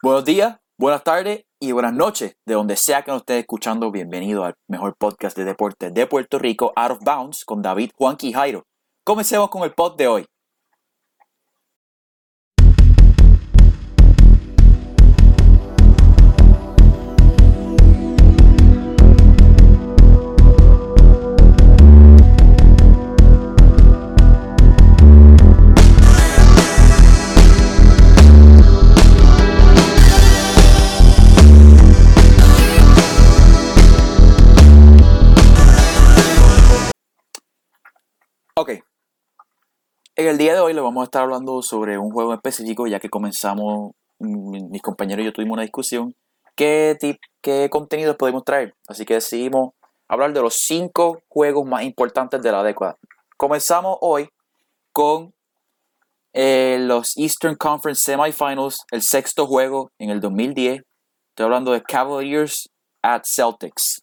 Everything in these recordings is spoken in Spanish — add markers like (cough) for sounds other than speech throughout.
Buenos días, buenas tardes y buenas noches, de donde sea que nos esté escuchando. Bienvenido al mejor podcast de deportes de Puerto Rico, Out of Bounds, con David Juanqui Jairo. Comencemos con el pod de hoy. En el día de hoy le vamos a estar hablando sobre un juego específico, ya que comenzamos, mm, mis compañeros y yo tuvimos una discusión, qué, tip, qué contenidos podemos traer. Así que decidimos hablar de los cinco juegos más importantes de la década. Comenzamos hoy con eh, los Eastern Conference Semifinals, el sexto juego en el 2010. Estoy hablando de Cavaliers at Celtics.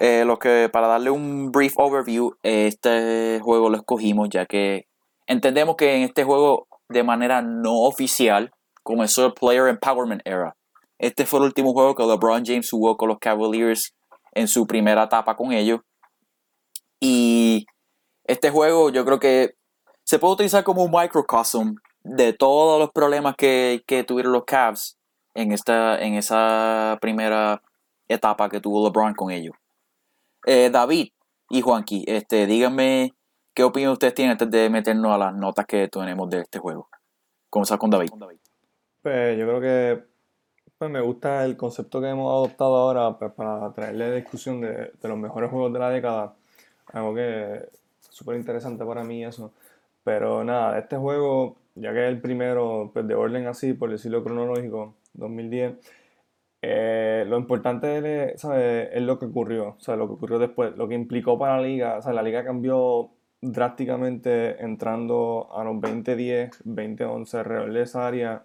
Eh, que para darle un brief overview, este juego lo escogimos ya que entendemos que en este juego de manera no oficial comenzó el Player Empowerment Era. Este fue el último juego que LeBron James jugó con los Cavaliers en su primera etapa con ellos. Y este juego yo creo que se puede utilizar como un microcosm de todos los problemas que, que tuvieron los Cavs en, esta, en esa primera etapa que tuvo LeBron con ellos. Eh, David y Juanqui, este, díganme qué opinión ustedes tienen antes de meternos a las notas que tenemos de este juego. Comenzar con David. Pues yo creo que pues, me gusta el concepto que hemos adoptado ahora pues, para traerle discusión de, de, los mejores juegos de la década. Algo que es súper interesante para mí eso. Pero nada, este juego, ya que es el primero pues, de orden así, por decirlo cronológico, 2010, eh, lo importante es, es lo que ocurrió, o sea, lo que ocurrió después, lo que implicó para la liga, o sea, la liga cambió drásticamente entrando a los 2010, 2011 alrededor de esa área,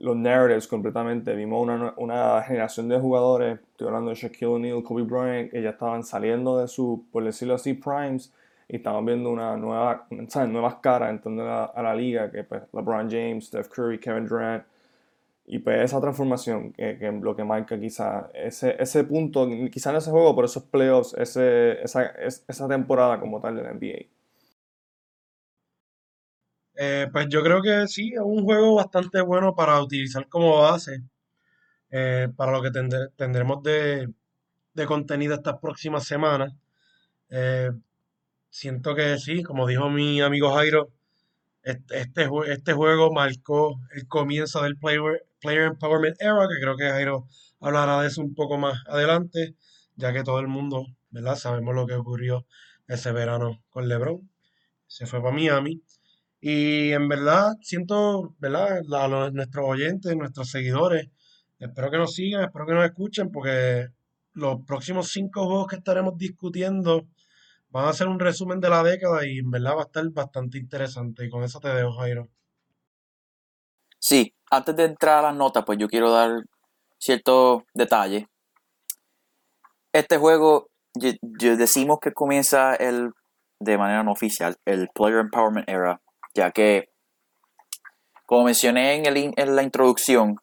los narratives completamente, vimos una, una generación de jugadores, estoy hablando de Shaquille O'Neal, Kobe Bryant, que ya estaban saliendo de su, por decirlo así, primes, y estaban viendo una nueva, ¿sabes? nuevas caras entrando a a la liga, que pues LeBron James, Steph Curry, Kevin Durant, y pues esa transformación que, que lo que marca quizá ese, ese punto, quizá en ese juego, por esos playoffs, esa, esa temporada como tal de la NBA. Eh, pues yo creo que sí, es un juego bastante bueno para utilizar como base eh, para lo que tendremos de, de, contenido estas próximas semanas. Eh, siento que sí, como dijo mi amigo Jairo, este, este, juego marcó el comienzo del player, player Empowerment Era, que creo que Jairo hablará de eso un poco más adelante, ya que todo el mundo, ¿verdad? Sabemos lo que ocurrió ese verano con LeBron. Se fue para Miami. Y en verdad siento, ¿verdad? A nuestros oyentes, nuestros seguidores, espero que nos sigan, espero que nos escuchen, porque los próximos cinco juegos que estaremos discutiendo van a hacer un resumen de la década y en verdad va a estar bastante interesante. Y con eso te dejo, Jairo. Sí, antes de entrar a las notas, pues yo quiero dar ciertos detalles. Este juego, decimos que comienza el, de manera no oficial, el Player Empowerment Era, ya que, como mencioné en, el, en la introducción,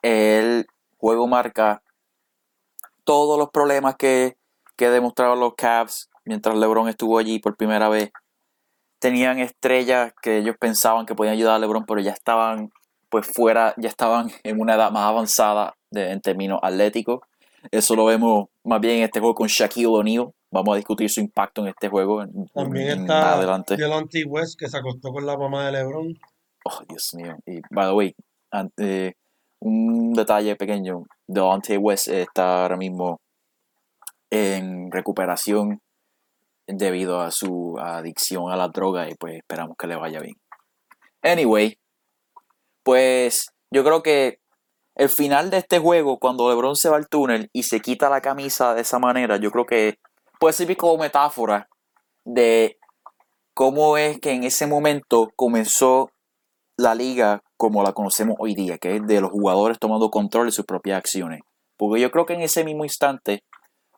el juego marca todos los problemas que, que demostraron los Cavs mientras LeBron estuvo allí por primera vez. Tenían estrellas que ellos pensaban que podían ayudar a LeBron, pero ya estaban pues fuera, ya estaban (laughs) en una edad más avanzada de, en términos atléticos. Eso lo vemos más bien en este juego con Shaquille O'Neal. Vamos a discutir su impacto en este juego. También está adelante. Delonte West, que se acostó con la mamá de LeBron. Oh, Dios mío. Y, by the way, ante, un detalle pequeño. Delonte West está ahora mismo en recuperación debido a su adicción a la droga y pues esperamos que le vaya bien. Anyway, pues yo creo que el final de este juego, cuando LeBron se va al túnel y se quita la camisa de esa manera, yo creo que puede servir como metáfora de cómo es que en ese momento comenzó la liga como la conocemos hoy día, que es de los jugadores tomando control de sus propias acciones. Porque yo creo que en ese mismo instante,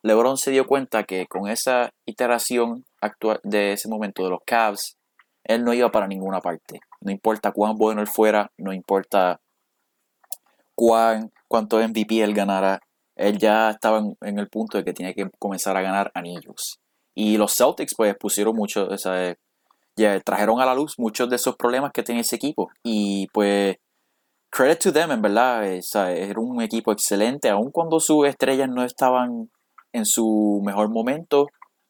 LeBron se dio cuenta que con esa iteración actual de ese momento de los Cavs, él no iba para ninguna parte. No importa cuán bueno él fuera, no importa cuán, cuánto MVP él ganara, él ya estaba en, el punto de que tenía que comenzar a ganar anillos. Y los Celtics pues pusieron mucho, o sea, ya trajeron a la luz muchos de esos problemas que tenía ese equipo. Y pues, credit to them, en verdad, sea, era un equipo excelente, aun cuando sus estrellas no estaban en su mejor momento,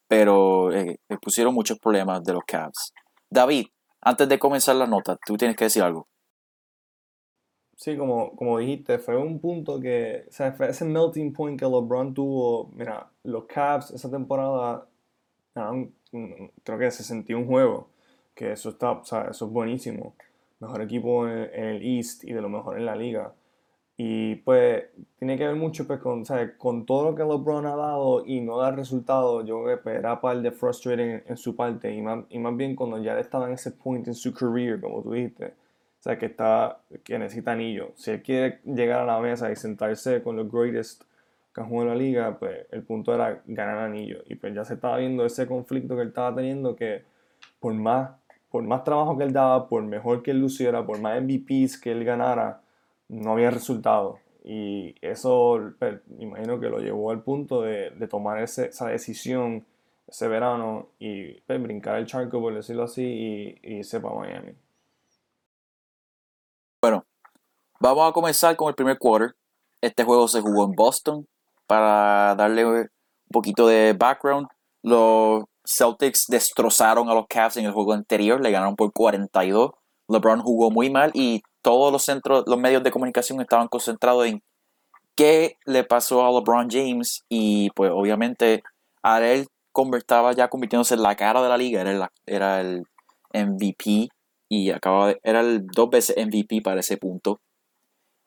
pero eh, pusieron muchos problemas de los Cavs. David, antes de comenzar la nota, tú tienes que decir algo. Sí, como, como dijiste, fue un punto que, o sea, fue ese melting point que LeBron tuvo. Mira, los Cavs esa temporada, creo que se sentía un juego, que eso está, o sea, eso es buenísimo. Mejor equipo en, el East y de lo mejor en la liga. Y pues tiene que ver mucho pues, con, con todo lo que LeBron ha dado y no dar resultados, yo creo que pues, era par de frustrating en, su parte y más, y más bien cuando ya estaba en ese point en su career, como tú dijiste, o sea, que, está, que necesita anillo. Si él quiere llegar a la mesa y sentarse con los greatest que han jugado en la liga, pues el punto era ganar anillo. Y pues ya se estaba viendo ese conflicto que él estaba teniendo que por más, por más trabajo que él daba, por mejor que él luciera, por más MVPs que él ganara, no había resultado. Y eso, pues, imagino que lo llevó al punto de, tomar esa decisión ese verano y pues, brincar el charco, por decirlo así, y, y irse para Miami. Bueno, vamos a comenzar con el primer quarter. Este juego se jugó en Boston. Para darle un poquito de background, los Celtics destrozaron a los Cavs en el juego anterior, le ganaron por 42. LeBron jugó muy mal y todos los centros, los medios de comunicación estaban concentrados en qué le pasó a LeBron James y pues obviamente a él estaba ya convirtiéndose en la cara de la liga, era el, era el MVP y acababa de, era el dos veces MVP para ese punto.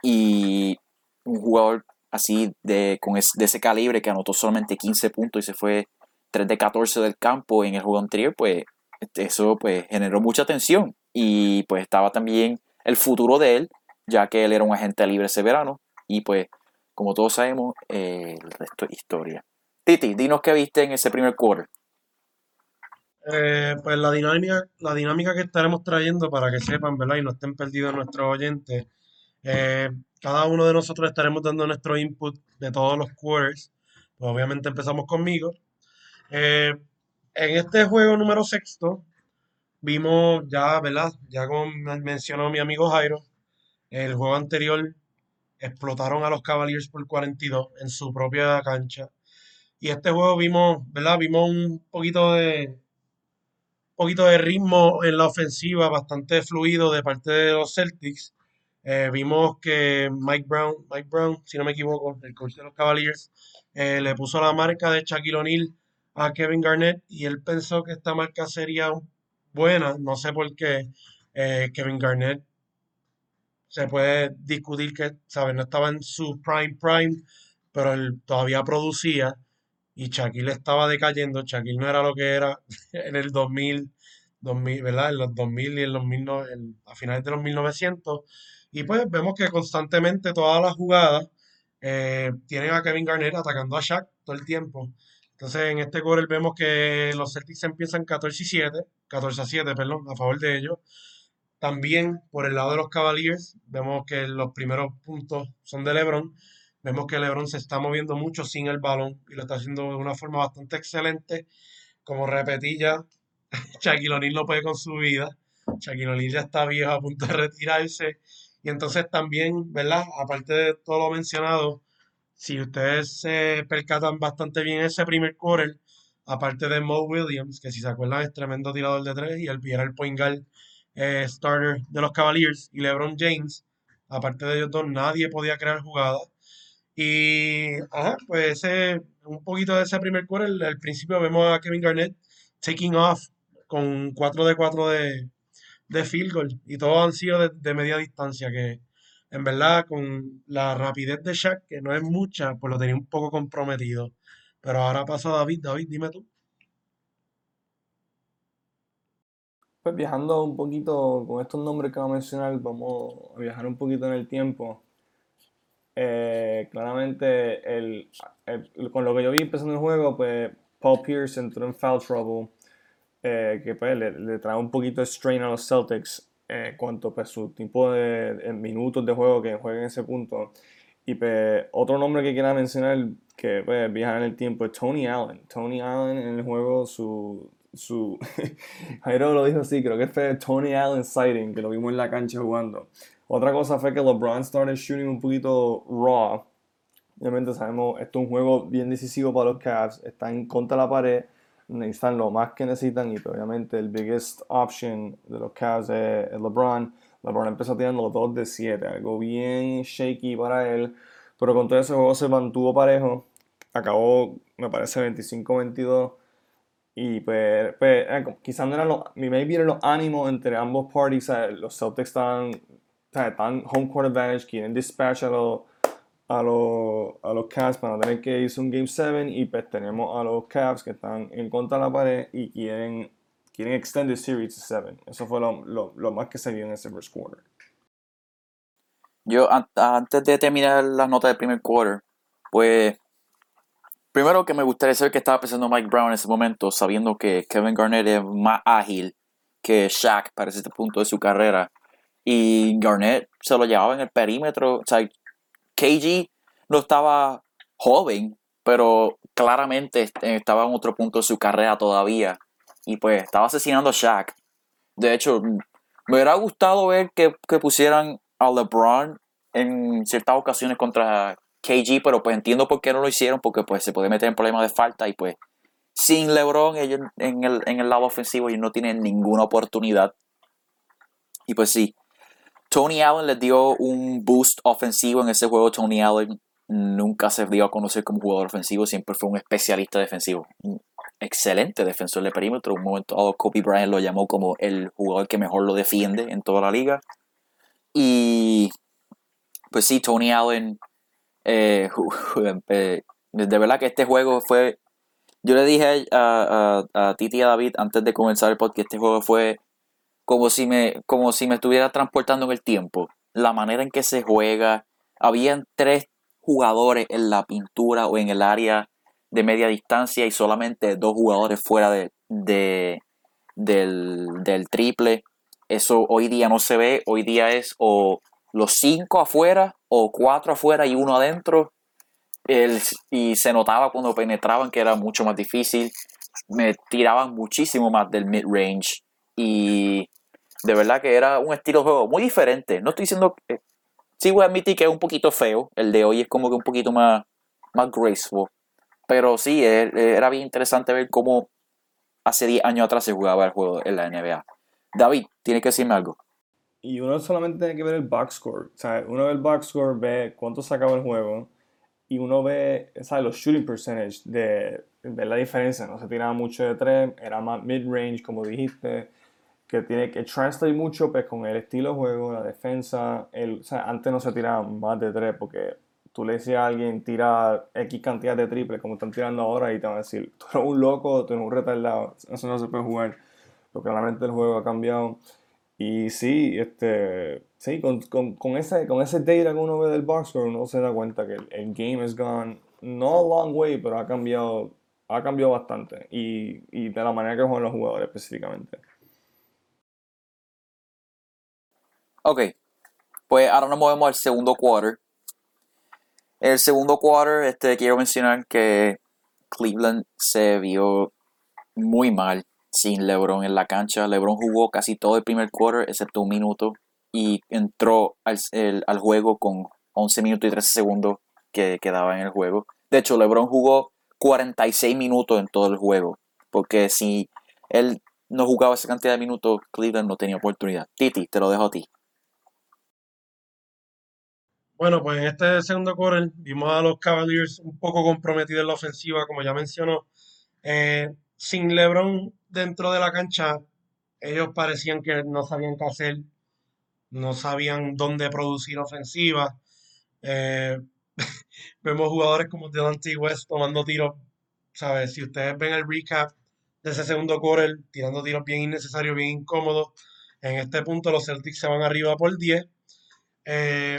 Y un jugador así de, con de ese calibre que anotó solamente 15 puntos y se fue 3 de 14 del campo en el juego anterior, pues eso pues generó mucha tensión. Y pues estaba también el futuro de él, ya que él era un agente libre ese verano. Y pues, como todos sabemos, eh, el resto es historia. Titi, dinos qué viste en ese primer quarter. Eh, pues la dinámica, la dinámica que estaremos trayendo para que sepan, ¿verdad? Y no estén perdidos nuestros oyentes. Eh, cada uno de nosotros estaremos dando nuestro input de todos los quarters. Pues obviamente empezamos conmigo. en este juego número sexto, Vimos ya, ¿verdad? Ya como mencionó mi amigo Jairo, el juego anterior explotaron a los Cavaliers por 42 en su propia cancha. Y este juego vimos, ¿verdad? Vimos un poquito de poquito de ritmo en la ofensiva, bastante fluido de parte de los Celtics. Eh, vimos que Mike Brown, Mike Brown, si no me equivoco, el coach de los Cavaliers, eh, le puso la marca de Shaquille O'Neal a Kevin Garnett y él pensó que esta marca sería un buena. No sé por qué eh, Kevin Garnett se puede discutir que, ¿sabes? No estaba en su prime prime, pero él todavía producía y Shaquille estaba decayendo. Shaquille no era lo que era (laughs) en el 2000, 2000 ¿verdad? En los 2000 y en los a finales de los 1900. Y pues vemos que constantemente todas las jugadas eh, tienen a Kevin Garnett atacando a Shaq todo el tiempo. Entonces, en este quarter vemos que los Celtics empiezan 14 y 7, 14 a 7, perdón, a favor de ellos. También por el lado de los Cavaliers, vemos que los primeros puntos son de LeBron. Vemos que LeBron se está moviendo mucho sin el balón y lo está haciendo de una forma bastante excelente. Como repetí ya, (laughs) Shaquille O'Neal no puede con su vida. Shaquille O'Neal ya está viejo a punto de retirarse. Y entonces también, ¿verdad? Aparte de todo lo mencionado, si ustedes se percatan bastante bien ese primer quarter, aparte de Mo Williams, que si se acuerdan es tremendo tirador de tres, y él era el point guard eh, starter de los Cavaliers, y LeBron James, aparte de ellos dos, nadie podía crear jugadas. Y, ajá, pues ese, un poquito de ese primer quarter, al principio vemos a Kevin Garnett taking off con 4 de 4 de, de field goal, y todos han sido de, de media distancia, que en verdad, con la rapidez de Shaq, que no es mucha, pues lo tenía un poco comprometido. Pero ahora pasa David. David, dime tú. Pues viajando un poquito con estos nombres que voy a mencionar, vamos a viajar un poquito en el tiempo. Eh, claramente, el, con lo que yo vi empezando el juego, pues Paul Pierce entró en foul trouble, eh, que pues le, le trae un poquito de strain a los Celtics eh, cuanto pues, su tiempo de, minutos de juego que juega en ese punto. Y pues, otro nombre que quiera mencionar que pues, en el tiempo es Tony Allen. Tony Allen en el juego, su. su (laughs) Jairo lo dijo así, creo que fue Tony Allen sighting, que lo vimos en la cancha jugando. Otra cosa fue que LeBron started shooting un poquito raw. Obviamente sabemos, esto es un juego bien decisivo para los Cavs. Están contra la pared necesitan lo más que necesitan y pues, obviamente el biggest option de los Cavs es, LeBron. LeBron empezó tirando los 2 de 7, algo bien shaky para él, pero con todo ese juego se mantuvo parejo, acabó me parece 25-22 y pues, pues eh, quizás no eran los, maybe eran los ánimos entre ambos parties, los Celtics están, están home court advantage, quieren dispatch a los a, los, a los Cavs para tener que irse un Game 7 y pues tenemos a los Cavs que están en contra de la pared y quieren, quieren extend the series to 7. Eso fue lo, lo, más que se vio en ese first quarter. Yo, antes de terminar las notas del primer quarter, pues primero que me gustaría saber qué estaba pensando Mike Brown en ese momento, sabiendo que Kevin Garnett es más ágil que Shaq para ese punto de su carrera. Y Garnett se lo llevaba en el perímetro. O sea, KG no estaba joven, pero claramente estaba en otro punto de su carrera todavía. Y pues estaba asesinando a Shaq. De hecho, me hubiera gustado ver que, pusieran a LeBron en ciertas ocasiones contra KG, pero pues entiendo por qué no lo hicieron, porque pues se puede meter en problemas de falta y pues sin LeBron ellos en el, en el lado ofensivo ellos no tienen ninguna oportunidad. Y pues sí, Tony Allen les dio un boost ofensivo en ese juego. Tony Allen nunca se dio a conocer como jugador ofensivo, siempre fue un especialista defensivo. Excelente defensor de perímetro. Un momento dado, Kobe Bryant lo llamó como el jugador que mejor lo defiende en toda la liga. Y pues sí, Tony Allen, eh, eh, de verdad que este juego fue. Yo le dije a, a, a Titi y a David antes de comenzar el podcast este juego fue como si me, como si me estuviera transportando en el tiempo. La manera en que se juega. Habían tres jugadores en la pintura o en el área de media distancia y solamente dos jugadores fuera de, del, triple. Eso hoy día no se ve. Hoy día es o los cinco afuera o cuatro afuera y uno adentro. y se notaba cuando penetraban que era mucho más difícil. Me tiraban muchísimo más del mid-range. Y de verdad que era un estilo de juego muy diferente. No estoy diciendo que. Sí, voy a admitir que es un poquito feo. El de hoy es como que un poquito más, más graceful. Pero sí, e, era bien interesante ver cómo hace 10 años atrás se jugaba el juego en la NBA. David, tiene que decirme algo. Y uno solamente tiene que ver el box score. O sea, uno ve el box score, ve cuánto sacaba el juego. Y uno ve, ¿sabes? Los shooting percentage de, de la diferencia. No se tiraba mucho de tres, era más mid-range, como dijiste que tiene que translate mucho pues, con el estilo de juego, la defensa. El, o sea, antes no se tiraba más de tres porque tú le decías a alguien tira X cantidad de triples como están tirando ahora y te van a decir, tú eres un loco, tú eres un retardado, eso no se puede jugar. Porque realmente el juego ha cambiado. Y sí, este, sí con, con, con, ese, con ese data que uno ve del box uno se da cuenta que el, game has gone, no a long way, pero ha cambiado, ha cambiado bastante. Y, y de la manera que juegan los jugadores específicamente. Ok, pues ahora nos movemos al segundo quarter. El segundo quarter, este, quiero mencionar que Cleveland se vio muy mal sin LeBron en la cancha. LeBron jugó casi todo el primer quarter, excepto un minuto, y entró al, al juego con 11 minutos y 13 segundos que quedaba en el juego. De hecho, LeBron jugó 46 minutos en todo el juego, porque si él no jugaba esa cantidad de minutos, Cleveland no tenía oportunidad. Titi, te lo dejo a ti. Bueno, pues en este segundo quarter vimos a los Cavaliers un poco comprometidos en la ofensiva, como ya mencionó. Eh, sin LeBron dentro de la cancha, ellos parecían que no sabían qué hacer, no sabían dónde producir ofensiva. Eh, (laughs) vemos jugadores como Delante West tomando tiros, ¿sabes? Si ustedes ven el recap de ese segundo quarter, tirando tiros bien innecesarios, bien incómodos, en este punto los Celtics se van arriba por 10. Eh,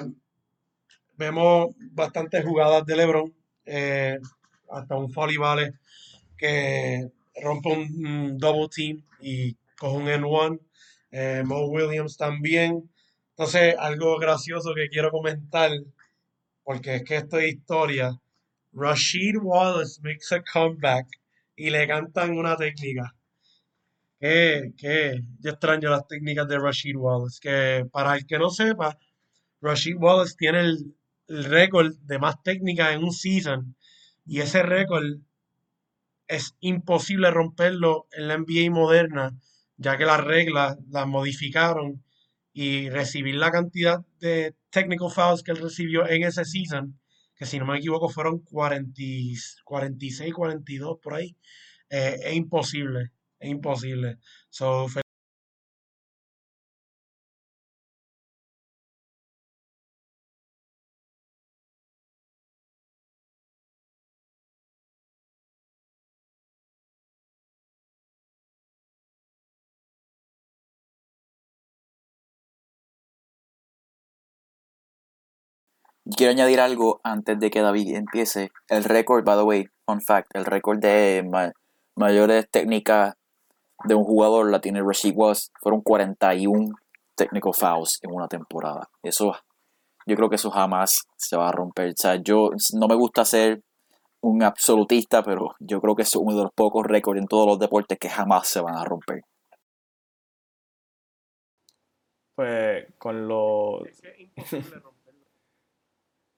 vemos bastantes jugadas de LeBron, eh, hasta un Folly Vale que rompe un, double team y coge un N1. eh, Mo Williams también. Entonces, algo gracioso que quiero comentar, porque es que esto es historia. Rashid Wallace makes a comeback y le cantan una técnica. Que, que yo extraño las técnicas de Rashid Wallace. Que para el que no sepa, Rashid Wallace tiene el, el récord de más técnicas en un season. Y ese récord es imposible romperlo en la NBA moderna, ya que las reglas las modificaron y recibir la cantidad de technical fouls que él recibió en ese season, que si no me equivoco fueron 40, 46, 42 por ahí, eh, es imposible, es imposible. So, Quiero añadir algo antes de que David empiece. El récord, by the way, fun fact, el récord de ma- mayores técnicas de un jugador la tiene Rashid Wallace. Fueron 41 technical fouls en una temporada. Eso, yo creo que eso jamás se va a romper. O sea, yo no me gusta ser un absolutista, pero yo creo que es uno de los pocos récords en todos los deportes que jamás se van a romper. Pues con los. (laughs)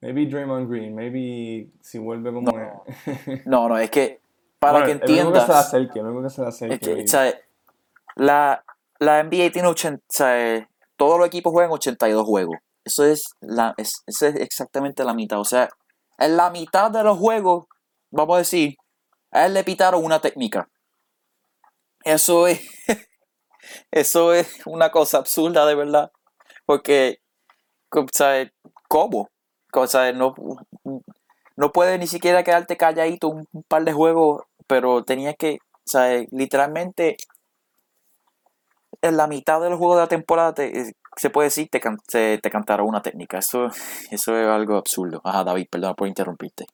Maybe Draymond Green, maybe si vuelve como. No. (laughs) No, no, es que para Bueno, que único que se entiendas. acerque, que se la acerque. Es que, o sea, la, la NBA tiene 80, o sea, todos los equipos juegan 82 juegos. Eso es, la, es, eso es exactamente la mitad. O sea, en la mitad de los juegos, vamos a decir, a él le pitaron una técnica. Eso es, (laughs) eso es una cosa absurda de verdad. Porque, o sea, ¿cómo? O sea, no, no puedes ni siquiera quedarte calladito un, par de juegos, pero tenías que, o sea, literalmente en la mitad de los juegos de la temporada te- eh, se puede decir te, te cantaron una técnica. Eso, eso es algo absurdo. Ajá, David, perdón por interrumpirte.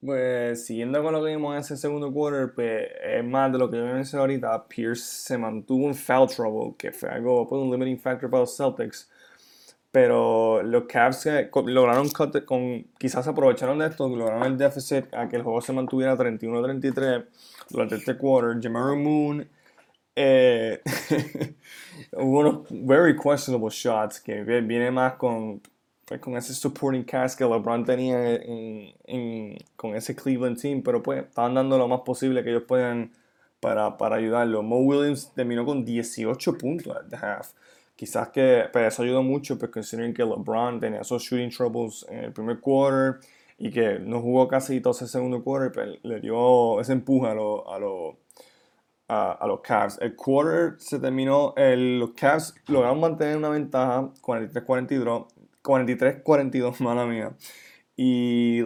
Pues siguiendo con lo que vimos en ese segundo quarter, pues es más de lo que yo mencioné ahorita. Pierce se mantuvo en foul trouble, que fue algo, un limiting factor para los Celtics. Pero los Cavs lograron, cut- con, quizás aprovecharon de esto, lograron el déficit a que el juego se mantuviera 31-33 durante este quarter. Jamaro Moon eh, (laughs) unos very questionable shots que vi- viene más con, pues, con ese supporting cast que LeBron tenía en- en- con ese Cleveland team, pero pues estaban dando lo más posible que ellos puedan para, para ayudarlo. Mo Williams terminó con 18 puntos at the half. Quizás que pues, eso ayudó mucho, pues considering que LeBron tenía esos shooting troubles en el primer quarter y que no jugó casi todo ese segundo quarter, pues le dio ese empuje a los a los a, a los Cavs. El quarter se terminó, el- los Cavs lograron mantener una ventaja 43-42, 43-42, (laughs) mala mía. Y,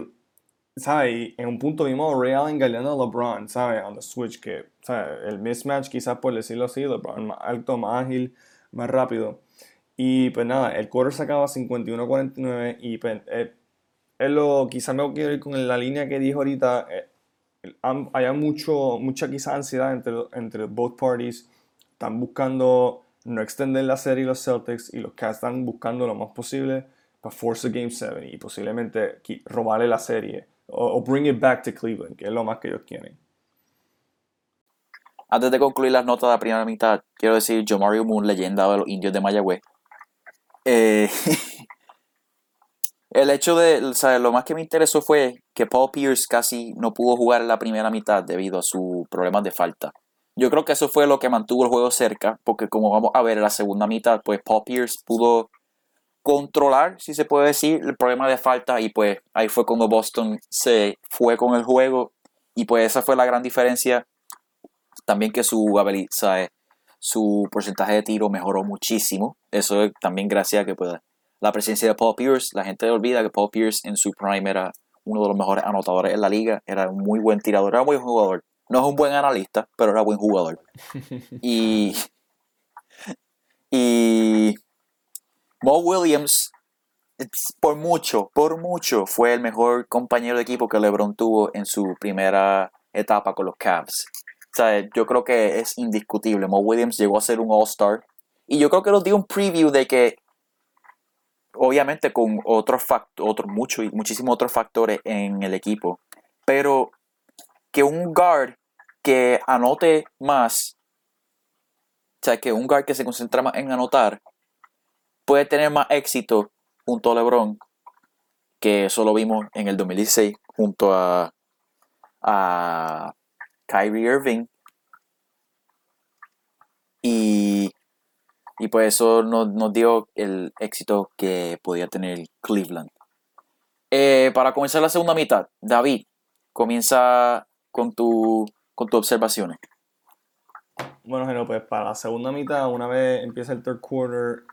¿sabes? En un punto vimos a Ray Allen galeando a LeBron, ¿sabes? On the switch, que, ¿sabes? El mismatch, quizás por decirlo así, LeBron más alto, más ágil, más rápido. Y pues nada, el quarter se acaba 51-49 y pues, eh, es lo, quizás me quiero ir con la línea que dijo ahorita, eh, haya mucho, mucha quizá ansiedad entre, entre both parties. Están buscando no extender la serie los Celtics y los Cavs están buscando lo más posible para force a Game 7 y posiblemente robarle la serie o, o bring it back to Cleveland, que es lo más que ellos quieren. Antes de concluir las notas de la primera mitad, quiero decir Jomario Moon, leyenda de los indios de Mayagüez. Eh, (laughs) el hecho de, o lo más que me interesó fue que Paul Pierce casi no pudo jugar en la primera mitad debido a sus problemas de falta. Yo creo que eso fue lo que mantuvo el juego cerca, porque como vamos a ver en la segunda mitad, pues Paul Pierce pudo controlar, si se puede decir, el problema de falta y pues ahí fue cuando Boston se fue con el juego y pues esa fue la gran diferencia. También que su su porcentaje de tiro mejoró muchísimo. Eso es también gracias a que pues, la presencia de Paul Pierce. La gente olvida que Paul Pierce en su prime era uno de los mejores anotadores en la liga. Era un muy buen tirador, era un buen jugador. No es un buen analista, pero era buen jugador. (laughs) Y, y Mo Williams, por mucho, por mucho, fue el mejor compañero de equipo que LeBron tuvo en su primera etapa con los Cavs. O yo creo que es indiscutible. Mo Williams llegó a ser un All-Star Y yo creo que nos dio un preview de que, obviamente con otros otros, muchos y muchísimos otros factores en el equipo, pero que un guard que anote más, o sea, que un guard que se concentra más en anotar, puede tener más éxito junto a LeBron, que eso lo vimos en el 2016 junto a, a Kyrie Irving. Y, y pues eso nos, dio el éxito que podía tener Cleveland. Eh, para comenzar la segunda mitad, David, comienza con, tu, con tus observaciones. Bueno, Geno, pues para la segunda mitad, una vez empieza el third quarter,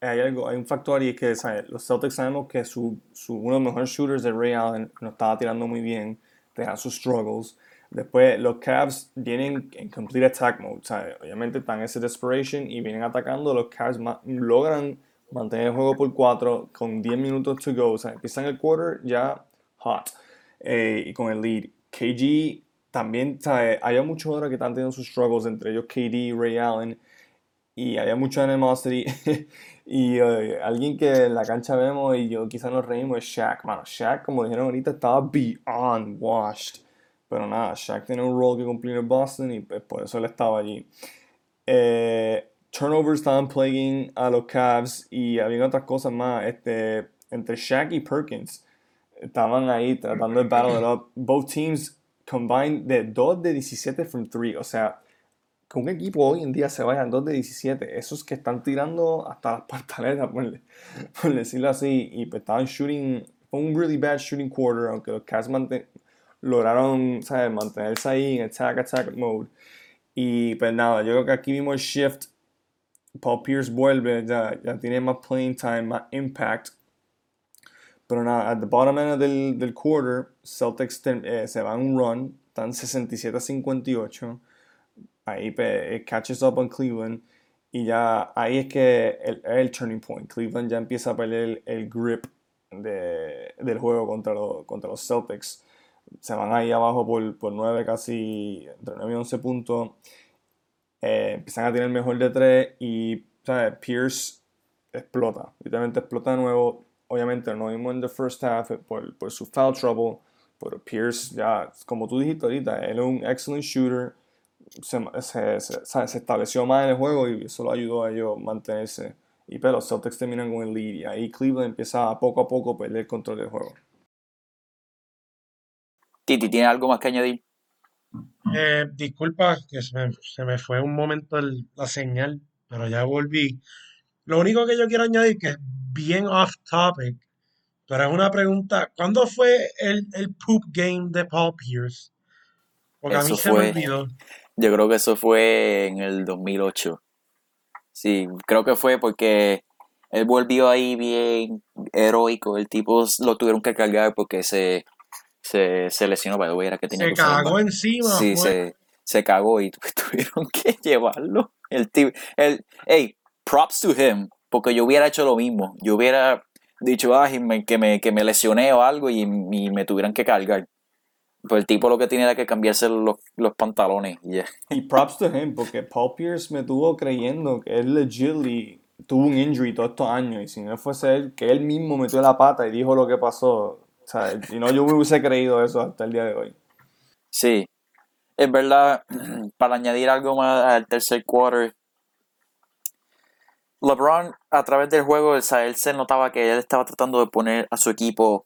hay, algo, hay un factor y es que los Celtics sabemos que su, su, uno de los mejores shooters de Ray Allen no estaba tirando muy bien, tenía sus struggles. Después los Cavs vienen en complete attack mode, ¿sabes? obviamente están en ese desperation y vienen atacando. Los Cavs ma logran mantener el juego por 4 con 10 minutos to go. O sea, empiezan el quarter ya hot eh, y con el lead. KG también, ¿sabes? Hay muchos ahora que están teniendo sus struggles, entre ellos KD Ray Allen. Y había mucha animosity. (laughs) y uh, alguien que en la cancha vemos y yo quizás nos reímos es Shaq. Mano, Shaq, como dijeron ahorita, estaba beyond washed. Pero nada, Shaq tiene un rol que cumplir en Boston y pues, por eso él estaba allí. Eh, turnovers estaban plaguing a los Cavs y había otras cosas más. Este, entre Shaq y Perkins estaban ahí tratando de battle it up. Both teams combined de 2 de 17 from 3. O sea, que un equipo hoy en día se vaya en 2 de 17. Esos que están tirando hasta las (laughs) pantaletas, por, por decirlo así. Y pues estaban shooting. Fue un really bad shooting quarter, aunque los Cavs lograron ¿sabes? mantenerse ahí en attack, attack mode. Y pues nada, yo creo que aquí vimos el shift. Paul Pierce vuelve, ya, ya tiene más playing time, más impact. Pero nada, at the bottom end del, del quarter, Celtics eh, se van un run, están 67 a 58. Ahí pues, catches up on Cleveland. Y ya ahí es que el, el turning point. Cleveland ya empieza a perder el, el grip de, del juego contra, lo, contra los Celtics. Se van ahí abajo por, por 9, casi entre 9 y 11 puntos. Eh, empiezan a tener mejor de 3 y ¿sabes? Pierce explota. Literalmente explota de nuevo obviamente no vimos en the first half por, por su foul trouble, pero Pierce ya, como tú dijiste ahorita, él es un excellent shooter, se, se, se, se estableció más en el juego y eso lo ayudó a ellos a mantenerse. Y pero Celtics terminan con el lead y ahí Cleveland empieza a poco a poco a perder el control del juego. Titi, ¿tiene algo más que añadir? Eh, disculpa que se me, se me, fue un momento el, la señal, pero ya volví. Lo único que yo quiero añadir que es bien off topic, pero es una pregunta. ¿Cuándo fue el, el poop game de Paul Pierce? Porque eso a mí se fue, me olvidó. Yo creo que eso fue en el 2008. Sí, creo que fue porque él volvió ahí bien heroico. El tipo lo tuvieron que cargar porque se, se, se lesionó. Para era que tenía se que usar cagó encima. Sí, se, se, cagó y (laughs) tuvieron que llevarlo. El tipo, el, hey, props to him porque yo hubiera hecho lo mismo. Yo hubiera dicho, ah, que, me, que me lesioné o algo y, y, me tuvieran que cargar. Pues el tipo lo que tiene era que cambiarse los, los pantalones. Yeah. (laughs) Y props to him, porque Paul Pierce me tuvo creyendo que él legitly tuvo un injury todos estos años. Y si no fuese él, que él mismo metió la pata y dijo lo que pasó. O sea, si no, yo hubiese creído eso hasta el día de hoy. Sí. Es verdad, (clears throat) para añadir algo más al tercer quarter, LeBron, a través del juego, él se notaba que él estaba tratando de poner a su equipo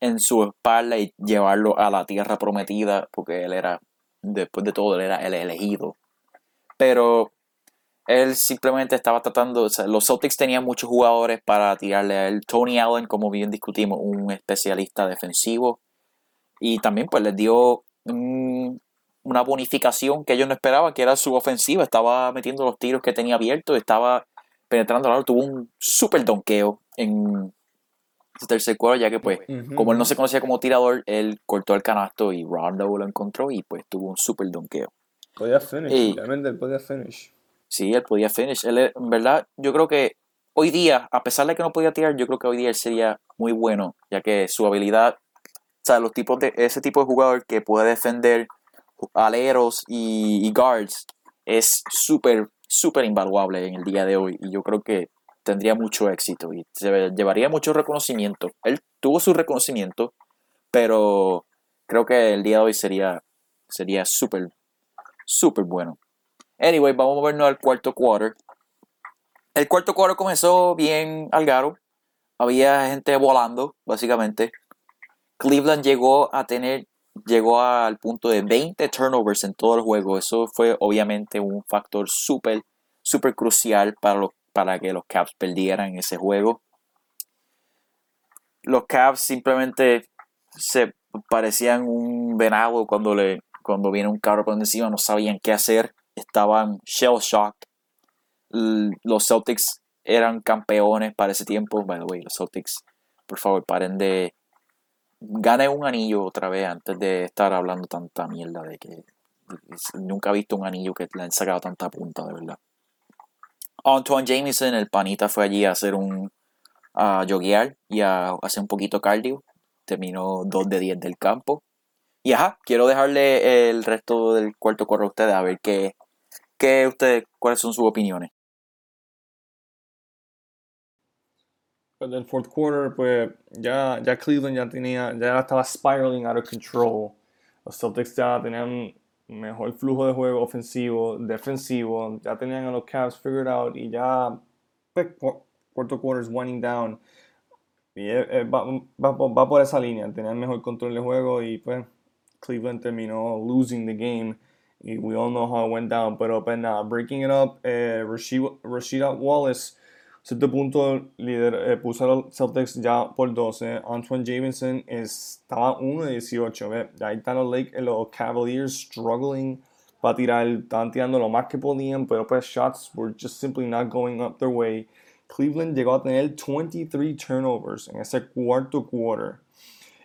en su espalda y llevarlo a la tierra prometida, porque él era, después de todo, él era el elegido. Pero él simplemente estaba tratando, o sea, los Celtics tenían muchos jugadores para tirarle a él. Tony Allen, como bien discutimos, un especialista defensivo. Y también pues les dio un, una bonificación que ellos no esperaban, que era su ofensiva. Estaba metiendo los tiros que tenía abiertos, estaba penetrando al tuvo un super donqueo en su tercer cuarto, ya que pues, uh -huh. como él no se conocía como tirador, él cortó el canasto y Rondo lo encontró y pues tuvo un super donqueo. Podía finish, y, realmente podía finish. Sí, él podía finish. En verdad, yo creo que hoy día, a pesar de que no podía tirar, yo creo que hoy día él sería muy bueno, ya que su habilidad, o sea, los tipos de, ese tipo de jugador que puede defender aleros y, y guards, es súper súper invaluable en el día de hoy y yo creo que tendría mucho éxito y se llevaría mucho reconocimiento. Él tuvo su reconocimiento, pero creo que el día de hoy sería sería súper súper bueno. Anyway, vamos a movernos al cuarto quarter. El cuarto quarter comenzó bien algaro. Había gente volando, básicamente. Cleveland llegó a tener, llegó al punto de 20 turnovers en todo el juego. Eso fue obviamente un factor súper, súper crucial para, para que los Cavs perdieran ese juego. Los Cavs simplemente se parecían un venado cuando, le, cuando viene un carro por encima, no sabían qué hacer, estaban shell shock. Los Celtics eran campeones para ese tiempo. By the way, los Celtics, por favor, paren de. Ganen un anillo otra vez antes de estar hablando tanta mierda de que nunca he visto un anillo que le han sacado tanta punta, de verdad. Antoine Jameson, el panita, fue allí a hacer un. a joguear y a hacer un poquito cardio. Terminó 2 de 10 del campo. Y ajá, quiero dejarle el resto del cuarto correo a ustedes a ver qué, qué ustedes, cuáles son sus opiniones. Pues del fourth quarter, pues ya, ya Cleveland ya tenía, ya estaba spiraling out of control. Los Celtics ya tenían mejor flujo de juego ofensivo, defensivo, ya tenían a los Cavs figured out y ya pues, cuarto quarter is winding down. Y eh, va, va, va, por esa línea, tenían mejor control de juego y pues Cleveland terminó losing the game. We all know how it went down. Pero pues nada, breaking it up, eh, Rashida Wallace Cierto punto líder, eh, puso a los Celtics ya por 12. Antoine Jameson estaba 1 de 18. ¿ve? Ahí están los, Lake, los Cavaliers struggling para tirar. Estaban tirando lo más que podían, pero pues shots were just simply not going up their way. Cleveland llegó a tener 23 turnovers en ese cuarto quarter.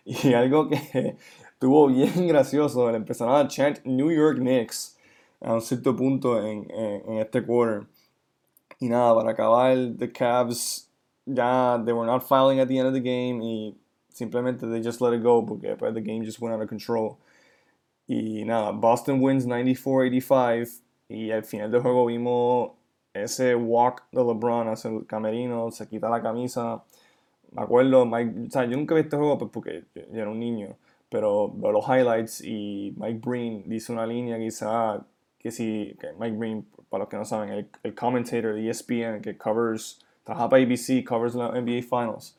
Y algo que estuvo (laughs) bien gracioso, le empezaron a chant New York Knicks a un cierto punto en, en, en este quarter. Y nada, para acabar, the Cavs ya, they were not filing at the end of the game y simplemente they just let it go porque the game just went out of control. Y nada, Boston wins 94-85 y al final del juego vimos ese walk de LeBron hacia el camerino, se quita la camisa. Me acuerdo, Mike, o sea, yo nunca vi este juego pues, porque yo, era un niño, pero veo los highlights y Mike Breen dice una línea quizá que si, que Mike Breen para los que no saben, el, el commentator de ESPN que covers, trabaja para ABC, covers la NBA Finals,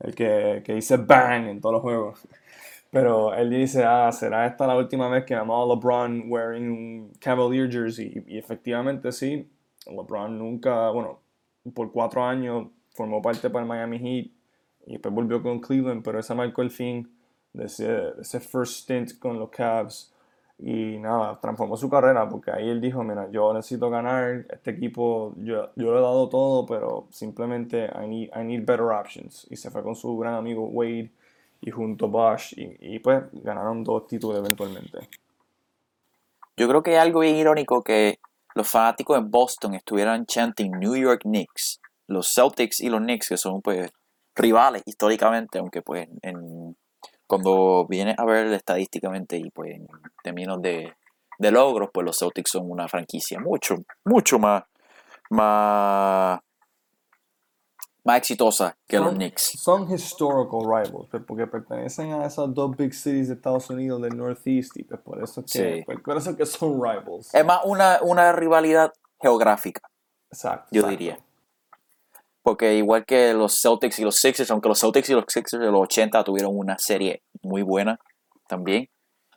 el que, que dice bang en todos los juegos. (laughs) Pero él dice, ah, será esta la última vez que vamos a LeBron wearing un Cavalier jersey. Y, efectivamente sí, LeBron nunca, bueno, por cuatro años formó parte para el Miami Heat y después volvió con Cleveland, pero ese marcó el fin de ese, de ese first stint con los Cavs. Y nada, transformó su carrera porque ahí él dijo, mira, yo necesito ganar, este equipo, yo, yo le he dado todo, pero simplemente I need, I need better options. Y se fue con su gran amigo Wade y junto Bosch y, y pues ganaron dos títulos eventualmente. Yo creo que es algo bien irónico que los fanáticos en Boston estuvieran chanting New York Knicks, los Celtics y los Knicks, que son pues rivales históricamente, aunque pues en cuando vienes a ver estadísticamente y pues en términos de, de logros, pues los Celtics son una franquicia mucho, mucho más, más, más exitosa que son, los Knicks. Son historical rivals, pues, porque pertenecen a esas dos big cities de Estados Unidos del Northeast y pues por eso que, Sí. pues, por eso que son rivals. Es más una, una rivalidad geográfica, Exacto. yo exacto. diría. Porque igual que los Celtics y los Sixers, aunque los Celtics y los Sixers de los 80 tuvieron una serie muy buena también.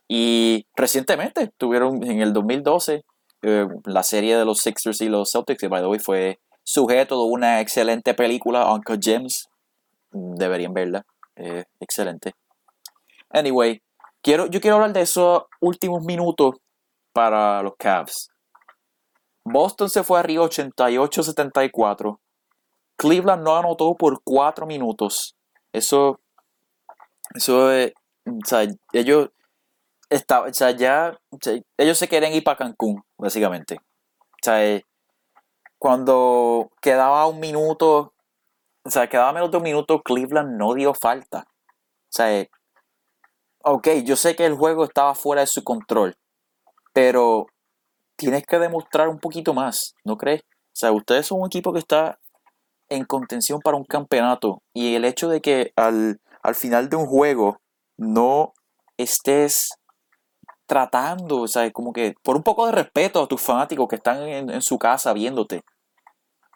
Y recientemente tuvieron en el 2012 eh, la serie de los Sixers y los Celtics, que by the way fue sujeto de una excelente película, Uncle Gems. Deberían verla. eh, excelente. Anyway, quiero, yo quiero hablar de esos últimos minutos para los Cavs. Boston se fue arriba 88-74. Cleveland no anotó por 4 minutos. Eso, eso es, o sea, ellos, o sea, ya, ellos se quieren ir para Cancún, básicamente. O sea, eh, cuando quedaba un minuto, o sea, quedaba menos de un minuto, Cleveland no dio falta. O sea, eh, ok, yo sé que el juego estaba fuera de su control, pero tienes que demostrar un poquito más, ¿no crees? O sea, ustedes son un equipo que está en contención para un campeonato y el hecho de que al, al final de un juego no estés tratando, o sea, como que por un poco de respeto a tus fanáticos que están en, su casa viéndote.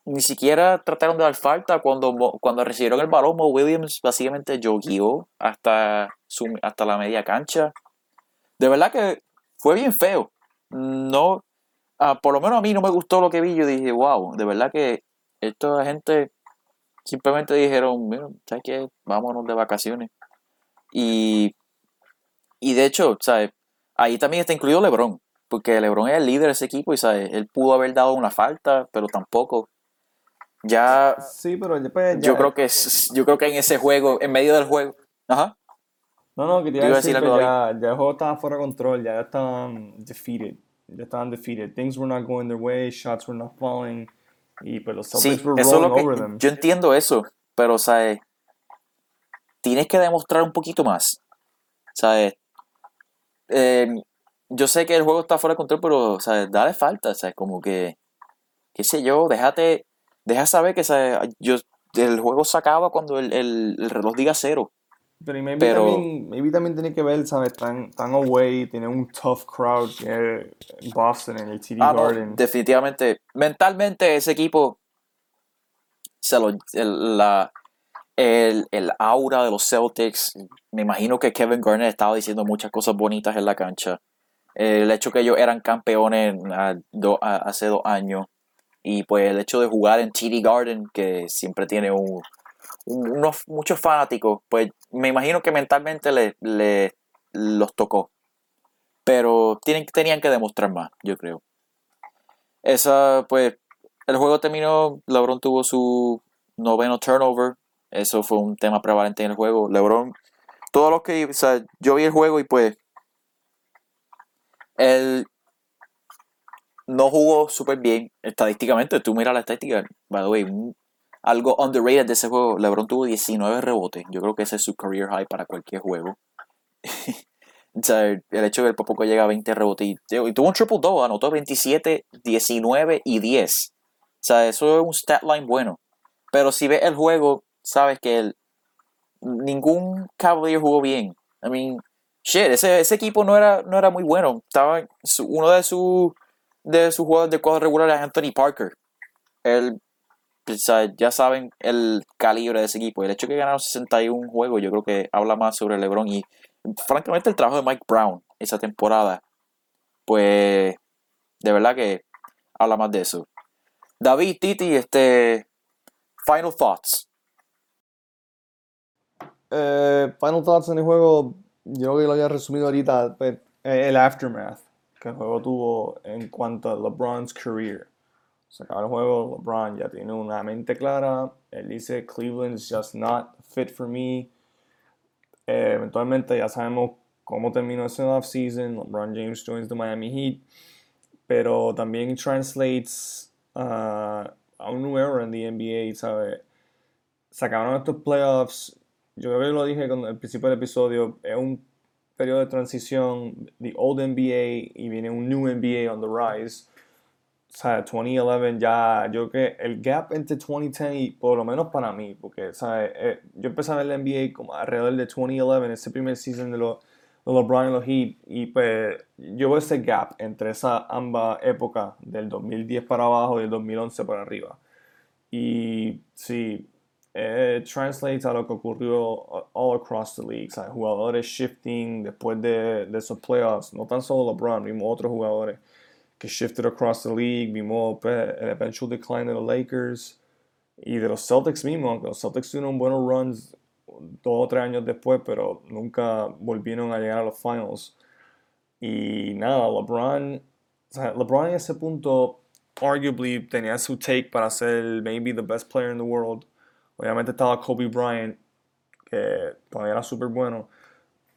Ni siquiera trataron de dar falta cuando, cuando recibieron el balón. Mo Williams básicamente jogueó hasta, su, hasta la media cancha. De verdad que fue bien feo. No, ah, por lo menos a mí no me gustó lo que vi. Yo dije, wow, de verdad que esta gente simplemente dijeron, mira, ¿sabes qué? Vámonos de vacaciones. Y, y de hecho, ¿sabes? Ahí también está incluido LeBron, porque LeBron es el líder de ese equipo y, ¿sabes? Él pudo haber dado una falta, pero tampoco. Ya, Sí, pero después ya- yo creo que yo creo que en ese juego, en medio del juego, ajá, No, no, que te iba a iba a decir decir que ya, ya el juego estaba fuera de control, ya estaban defeated. Ya estaban defeated. Things were not going their way, shots were not falling. Y pues los sí, were eso lo que, over them. yo entiendo eso, pero, ¿sabes? Tienes que demostrar un poquito más, ¿sabes? Eh, yo sé que el juego está fuera de control, pero, ¿sabes? Dale falta, ¿sabes? Como que, qué sé yo, déjate, deja saber que, ¿sabes? Yo, el juego se acaba cuando el, el- el reloj diga cero. Pero y maybe, pero- también, maybe también tiene que ver, ¿sabes? Tan, tan away, tiene un tough crowd es Boston en el TD Ah, no, Garden. definitivamente. Mentalmente ese equipo, se lo, el, la, el, el aura de los Celtics, me imagino que Kevin Garnett estaba diciendo muchas cosas bonitas en la cancha. El hecho que ellos eran campeones do- ah, hace dos años y pues el hecho de jugar en TD Garden, que siempre tiene un- unos, muchos fanáticos, pues me imagino que mentalmente le, le- los tocó. Pero tienen, tenían que demostrar más, yo creo. Esa, pues, el juego terminó, LeBron tuvo su noveno turnover, eso fue un tema prevalente en el juego. LeBron, todos los que, o sea, yo vi el juego y pues, él no jugó súper bien estadísticamente. Tú miras la estadística, by the way, algo underrated de ese juego. LeBron tuvo 19 rebotes. Yo creo que ese es su career high para cualquier juego. (laughs) o sea, el hecho de que el poco llega a 20 rebotes y, tuvo un triple double, anotó 27, 19 y 10. O sea, eso es un stat line bueno. Pero si ves el juego, sabes que ningún Cavalier jugó bien. I mean, shit, ese, ese equipo no era, no era muy bueno. Estaba uno de sus de sus jugadores de cuadro regular es Anthony Parker. Él, o sea, ya saben el calibre de ese equipo. El hecho de que ganaron 61 juegos, yo creo que habla más sobre LeBron y, francamente, el trabajo de Mike Brown esa temporada, pues, de verdad que habla más de eso. David, Titi, este, final thoughts. Eh, final thoughts en el juego, yo creo que lo había resumido ahorita, pues, el aftermath que el juego tuvo en cuanto a LeBron's career. Se acaba el juego, LeBron ya tiene una mente clara, él dice Cleveland is just not fit for me. Eh, eventualmente ya sabemos cómo terminó ese offseason, LeBron James joins the Miami Heat, pero también translates uh, a un nuevo era en la NBA, ¿sabes? Se acabaron estos playoffs, yo creo que lo dije con- al principio del episodio, es un periodo de transición, the old NBA y viene un new NBA on the rise. O sea, 2011 ya, yo creo que el gap entre 2010 y por lo menos para mí, porque, ¿sabes? Eh, yo empecé a ver la NBA como alrededor de 2011, ese primer season de los de LeBron y los Heat, y pues yo veo ese gap entre esa ambas épocas, del 2010 para abajo y del 2011 para arriba. Y sí, eh, translates a lo que ocurrió all across the league. ¿sabes? Jugadores shifting después de, de esos playoffs. No tan solo LeBron, vimos otros jugadores que shifted across the league. Vimos pues, el eventual decline de los Lakers y de los Celtics mismos. Aunque los Celtics tuvieron buenos runs dos o tres años después, pero nunca volvieron a llegar a los finals. Y nada, LeBron, o sea, LeBron en ese punto, arguably, tenía su take para ser maybe the best player in the world. Obviamente estaba Kobe Bryant, que todavía era súper bueno,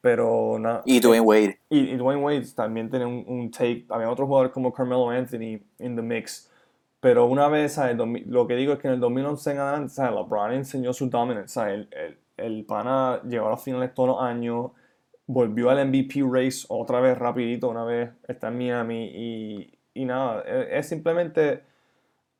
pero nada. Y Dwayne Wade. Y, Dwayne Wade también tenía un, take. Había otros jugadores como Carmelo Anthony in the mix. Pero una vez, ¿sabes? Lo que digo es que en el 2011 en adelante, ¿sabes? LeBron enseñó su dominance. El, el, el pana llegó a las finales todos los años, volvió al MVP race otra vez rapidito, una vez está en Miami y, y nada, es, simplemente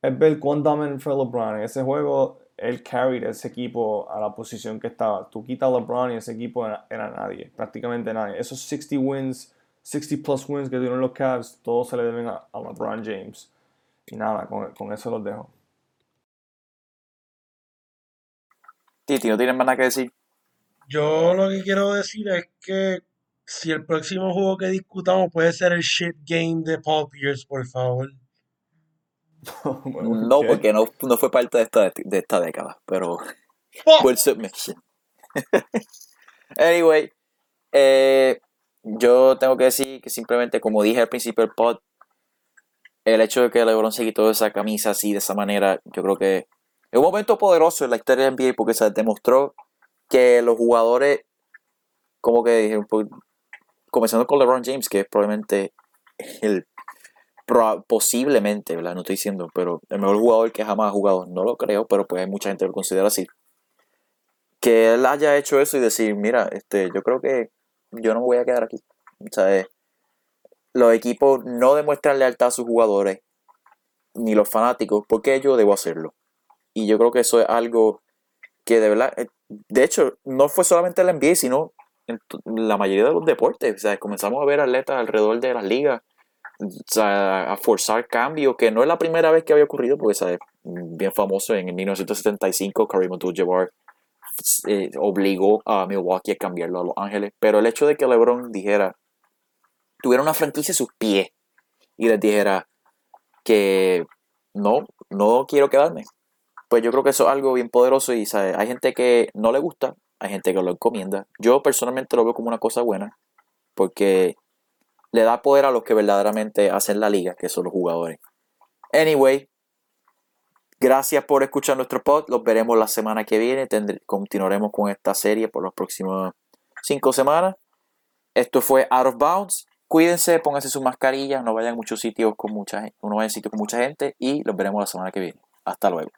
es ver cuán dominant fue LeBron. En ese juego, él carried ese equipo a la posición que estaba. Tú quitas a LeBron y ese equipo era, nadie, prácticamente nadie. Esos 60 wins, 60 plus wins que tuvieron los Cavs, todos se le deben a, LeBron James. Y nada, con, con eso los dejo. Titi, ¿no tienes más nada que decir? Yo lo que quiero decir es que si el próximo juego que discutamos puede ser el shit game de Paul Pierce, por favor. (laughs) no, porque no, fue parte de esta, de esta década, pero. (laughs) Full submission. (laughs) anyway, eh, yo tengo que decir que simplemente, como dije al principio del pod, el hecho de que LeBron se quitó esa camisa así, de esa manera, yo creo que es un momento poderoso en la historia de NBA porque se demostró que los jugadores, como que dijeron, pues, comenzando con LeBron James, que es probablemente el posiblemente, ¿verdad? No estoy diciendo, pero el mejor jugador que jamás ha jugado, no lo creo, pero pues hay mucha gente que lo considera así. Que él haya hecho eso y decir, mira, este, yo creo que yo no me voy a quedar aquí. O sea, eh, los equipos no demuestran lealtad a sus jugadores, ni los fanáticos, porque yo debo hacerlo. Y yo creo que eso es algo que de verdad, eh, de hecho, no fue solamente el NBA, sino en la mayoría de los deportes. O sea, comenzamos a ver atletas alrededor de las ligas a forzar cambios, que no es la primera vez que había ocurrido, porque ¿sabes? bien famoso en 1975, Kareem Abdul-Jabbar eh, obligó a Milwaukee a cambiarlo a Los Ángeles, pero el hecho de que LeBron dijera, tuviera una franquicia a sus pies y les dijera que no, no quiero quedarme, pues yo creo que eso es algo bien poderoso y ¿sabes? hay gente que no le gusta, hay gente que lo encomienda. Yo personalmente lo veo como una cosa buena, porque le da poder a los que verdaderamente hacen la liga, que son los jugadores. Anyway, gracias por escuchar nuestro pod. Los veremos la semana que viene. continuaremos con esta serie por las próximas cinco semanas. Esto fue Out of Bounds. Cuídense, pónganse su mascarilla, no vayan a muchos sitios con mucha gente, no vayan a sitios con mucha gente y los veremos la semana que viene. Hasta luego.